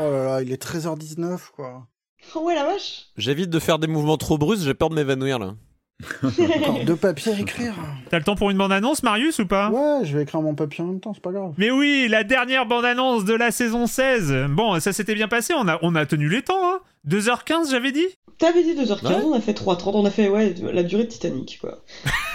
Oh là là, il est 13h19 quoi. Oh ouais, la vache J'évite de faire des mouvements trop brusques, j'ai peur de m'évanouir là. Encore deux papiers à écrire. T'as le temps pour une bande-annonce, Marius, ou pas? Ouais, je vais écrire mon papier en même temps, c'est pas grave. Mais oui, la dernière bande-annonce de la saison 16. Bon, ça s'était bien passé, on a, on a tenu les temps, hein 2h15, j'avais dit? T'avais dit 2h15, Ouais. on a fait 3h30, on a fait ouais, la durée de Titanic, quoi.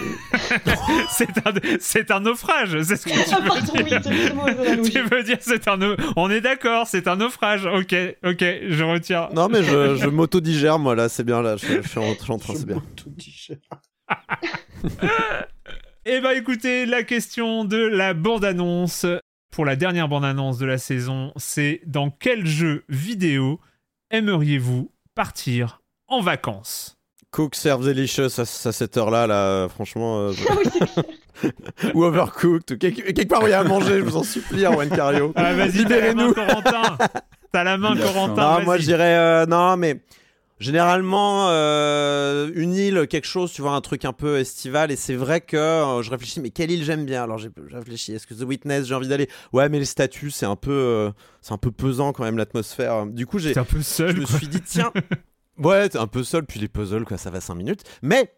C'est un, c'est un naufrage, c'est ce que tu Ah, veux pardon, dire. Tu veux dire c'est un On est d'accord, c'est un naufrage. Ok, ok, je retiens. Non mais je, je m'auto-digère moi là, c'est bien là, je, je suis en, je suis en train, c'est bien. Je- Eh ben écoutez, la question de la bande-annonce pour la dernière bande-annonce de la saison, c'est dans quel jeu vidéo aimeriez-vous partir en vacances? Cook serve delicious à, à cette heure-là, là, franchement. euh, c'est clair. ou overcooked, ou quelque, quelque part où il y a à manger, je vous en supplie, Erwan Cario. Ah vas-y, t'as la main, Libérez-nous. Corentin T'as la main, Corentin Non, moi je dirais euh, non, mais généralement euh, une île, quelque chose, tu vois, un truc un peu estival. Et c'est vrai que euh, je réfléchis, mais quelle île j'aime bien? Alors j'ai réfléchi, est-ce que The Witness, j'ai envie d'aller? Ouais, mais les statues, c'est un peu, euh, c'est un peu pesant quand même l'atmosphère. Du coup, j'ai, T'es un peu je me quoi. suis dit tiens, ouais, t'es un peu seul, puis les puzzles, quoi, ça va 5 minutes. Mais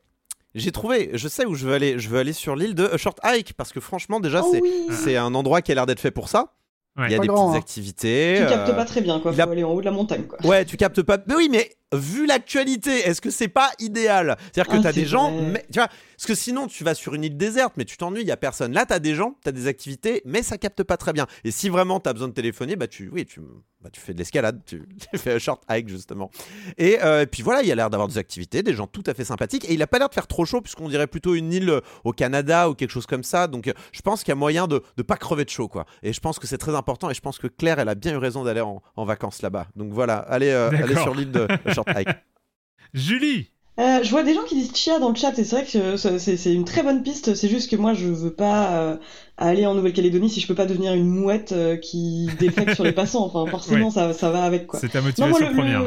j'ai trouvé, je sais où je veux aller. Je veux aller sur l'île de A Short Hike parce que franchement, déjà, Oh c'est, oui un endroit qui a l'air d'être fait pour ça. Ouais. Il y a Pas des grand, petites hein. activités. Tu captes pas très bien, quoi. il Faut a- aller en haut de la montagne, quoi. Ouais, tu captes pas. Mais oui, mais vu l'actualité, est-ce que c'est pas idéal? C'est-à-dire que Ah, t'as des gens, mais, tu vois, parce que sinon tu vas sur une île déserte, mais tu t'ennuies, il y a personne. Là, t'as des gens, t'as des activités, mais ça capte pas très bien. Et si vraiment t'as besoin de téléphoner, bah tu, oui, tu, bah, tu fais de l'escalade, tu, tu fais un short hike justement. Et, euh, et puis voilà, il y a l'air d'avoir des activités, des gens tout à fait sympathiques, et il a pas l'air de faire trop chaud puisqu'on dirait plutôt une île euh, au Canada ou quelque chose comme ça. Donc euh, je pense qu'il y a moyen de de pas crever de chaud, quoi. Et je pense que c'est très important. Et je pense que Claire, elle a bien eu raison d'aller en, en vacances là-bas. Donc voilà, allez, euh, allez sur l'île de. Julie Euh, je vois des gens qui disent chia dans le chat, et c'est vrai que euh, c'est c'est une très bonne piste. C'est juste que moi, je veux pas euh, aller en Nouvelle-Calédonie si je peux pas devenir une mouette euh, qui défecte sur les passants. Enfin, forcément, Ouais. ça, ça va avec, quoi. C'est ta Non, motivation moi, le, première.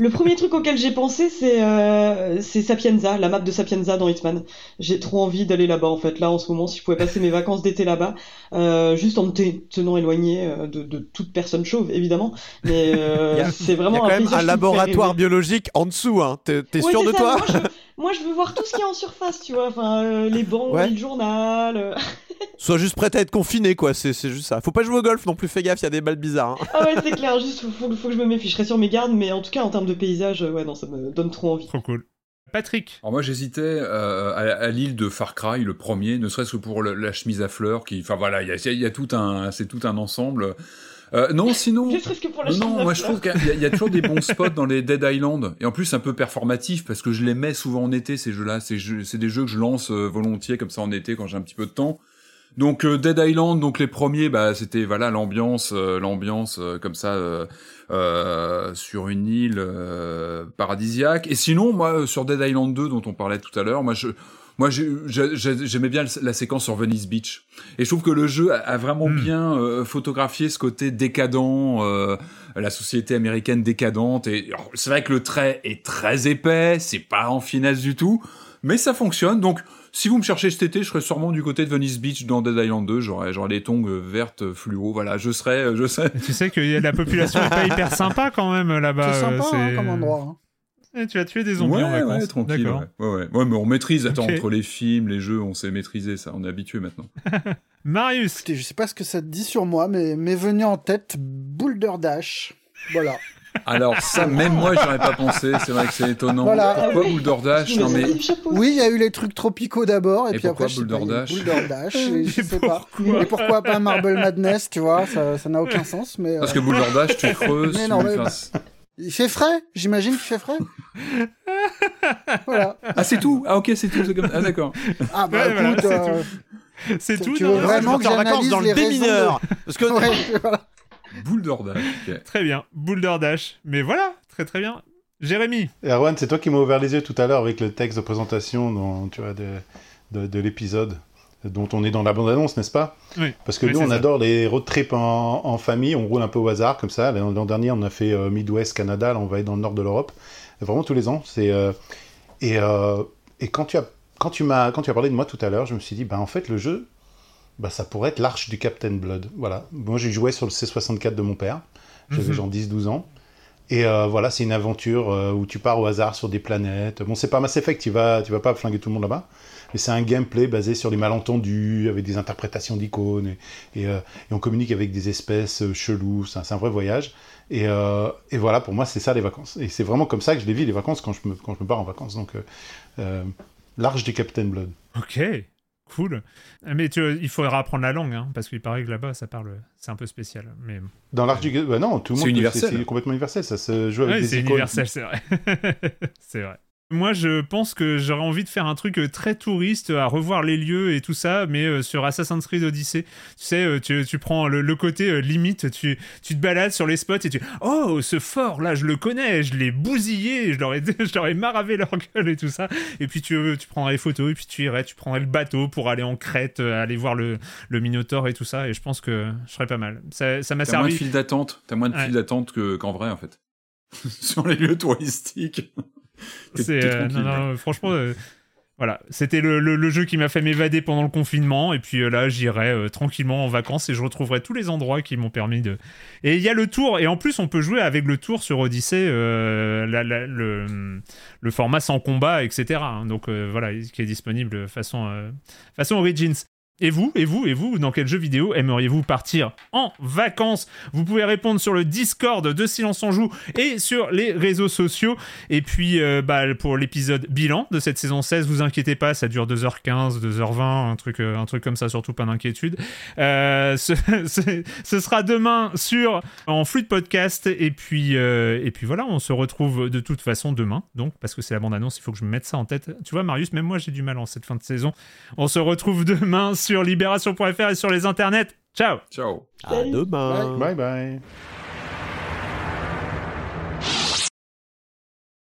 le- premier truc auquel j'ai pensé, c'est euh, c'est Sapienza, la map de Sapienza dans Hitman. J'ai trop envie d'aller là-bas, en fait. Là, en ce moment, si je pouvais passer mes vacances d'été là-bas, euh, juste en me te- tenant éloigné de, de toute personne chauve, évidemment. Mais euh, c'est Il y vraiment a quand même un qui me fait laboratoire biologique en dessous, hein. T'es Ouais, sûr de ça, toi moi je, veux, moi, je veux voir tout ce qui est en surface, tu vois. Enfin, euh, les bancs, Ouais. le journal. euh. Sois juste prête à être confiné, quoi. C'est juste ça. Faut pas jouer au golf non plus, fais gaffe, il y a des balles bizarres. hein. Ah ouais, c'est clair. Juste, faut, faut, faut que je me méfie. Je serai sur mes gardes, mais en tout cas, en termes de paysage, euh, ouais, non, ça me donne trop envie. Trop cool. Patrick Alors moi j'hésitais euh, à, à l'île de Far Cry, le premier, ne serait-ce que pour le- la chemise à fleurs, qui, enfin voilà, il y y a tout un, c'est tout un ensemble. Euh, non, sinon, serait-ce que pour la non, moi je trouve qu'il y, a- il y a toujours des bons spots dans les Dead Island, et en plus un peu performatif parce que je les mets souvent en été ces jeux-là. C'est jeux- des jeux que je lance euh, volontiers comme ça en été quand j'ai un petit peu de temps. Donc euh, Dead Island, donc les premiers, bah c'était voilà l'ambiance, euh, l'ambiance comme ça euh, sur une île paradisiaque. Et sinon, moi sur Dead Island 2 dont on parlait tout à l'heure, moi je moi, j'aimais bien la séquence sur Venice Beach. Et je trouve que le jeu a, vraiment hmm. bien euh, photographié ce côté décadent, euh, la société américaine décadente. Et c'est vrai que le trait est très épais, c'est pas en finesse du tout, mais ça fonctionne. Donc, si vous me cherchez cet été, je serais sûrement du côté de Venice Beach dans Dead Island 2. J'aurais, j'aurais des tongs vertes fluo. Voilà, je serais, je serais. tu sais que la population est pas hyper sympa quand même là-bas. C'est sympa hein, comme endroit. Hein. Et tu as tué des zombies ouais, en vacances. Ouais, tranquille. Ouais. Ouais, ouais. mais on maîtrise. Attends, entre les films, les jeux, on sait maîtriser ça. On est habitué maintenant. Marius. Écoutez, je sais pas ce que ça te dit sur moi, mais m'est venu en tête Boulder Dash. Voilà. Alors ça, même moi, j'aurais pas pensé. C'est vrai que c'est étonnant. Voilà. Pourquoi ah Boulder Dash non, mais... Oui, il y a eu les trucs tropicaux d'abord, et, et puis après, Boulder Dash Boulder Dash, et je sais pas. Et pourquoi pas Marble Madness, tu vois Ça n'a aucun sens, mais. Parce que Boulder Dash, tu creuses. Mais non, mais... Il fait frais J'imagine qu'il fait frais Voilà. Ah, c'est tout Ah, ok, c'est tout. Comme... Ah, d'accord. Ah, bah écoute. C'est tout. Tu veux vraiment que j'analyse dans le démineur Parce que. Boule d'ordage. Très bien. Boule d'ordage. Mais voilà, très très bien. Jérémy. Erwan, c'est toi qui m'as ouvert les yeux tout à l'heure avec le texte de présentation tu vois, de, de, de l'épisode dont on est dans la bande-annonce, n'est-ce pas Oui. Parce que nous, on adore les road trips en, famille, on roule un peu au hasard comme ça. L'an dernier, on a fait euh, Midwest, Canada, là, on va être dans le nord de l'Europe. Vraiment tous les ans. C'est euh, et, euh, et quand tu as quand tu m'as quand tu as parlé de moi tout à l'heure, je me suis dit, bah en fait, le jeu, bah ça pourrait être l'arche du Captain Blood. Voilà. Moi, j'ai joué sur le C64 de mon père. J'avais mhm. genre 10-12 ans. Et voilà, c'est une aventure où tu pars au hasard sur des planètes. Bon, c'est pas Mass Effect, tu vas, tu vas pas flinguer tout le monde là-bas mais c'est un gameplay basé sur les malentendus, avec des interprétations d'icônes, et, euh, on communique avec des espèces euh, cheloues, c'est un, vrai voyage. Euh, et, voilà, pour moi, c'est ça les vacances. Et c'est vraiment comme ça que je les vis, les vacances, quand je me, quand je me pars en vacances. Donc, l'arche du Captain Blood. Ok, cool. Mais tu, il faudra apprendre la langue, hein, parce qu'il paraît que là-bas, ça parle, c'est un peu spécial. Mais dans l'arche du, bah non, tout le monde. C'est universel. C'est complètement universel. Ça se joue avec ouais, des C'est universel, c'est vrai. c'est vrai. Moi, je pense que j'aurais envie de faire un truc euh, très touriste, à revoir les lieux et tout ça, mais euh, sur Assassin's Creed Odyssey. Tu sais, euh, tu, prends le, côté limite, tu, tu te balades sur les spots et tu Oh, ce fort là, je le connais, je l'ai bousillé, je leur ai, je leur ai maravé leur gueule et tout ça. Et puis tu, tu prendrais les photos et puis tu irais, tu prendrais le bateau pour aller en Crète, aller voir le, le Minotaur et tout ça. Et je pense que je serais pas mal. Ça, ça m'a servi. T'as moins de fil d'attente, t'as moins de fil d'attente qu'en vrai en fait. sur les lieux touristiques. C'est euh, non, non, franchement, euh, voilà, c'était le, le, jeu qui m'a fait m'évader pendant le confinement. Et puis euh, là, j'irai tranquillement en vacances et je retrouverai tous les endroits qui m'ont permis de. Et il y a le tour. Et en plus, on peut jouer avec le tour sur Odyssey, la, le, le, format sans combat, etc. Hein. Donc voilà, qui est disponible façon, façon Origins. Et vous, et vous, et vous, dans quel jeu vidéo aimeriez-vous partir en vacances? Vous pouvez répondre sur le Discord de Silence en Joue et sur les réseaux sociaux. Et puis, euh, bah, pour l'épisode bilan de cette saison 16, vous inquiétez pas, ça dure 2h15, 2h20, un truc, euh, un truc comme ça, surtout pas d'inquiétude. Euh, ce, sera demain sur en flux de podcast. Et puis, et puis voilà, on se retrouve de toute façon demain. Donc, parce que c'est la bande-annonce, il faut que je me mette ça en tête. Tu vois, Marius, même moi, j'ai du mal en cette fin de saison. On se retrouve demain libération.fr et sur les internets. Ciao Ciao À demain bye. bye.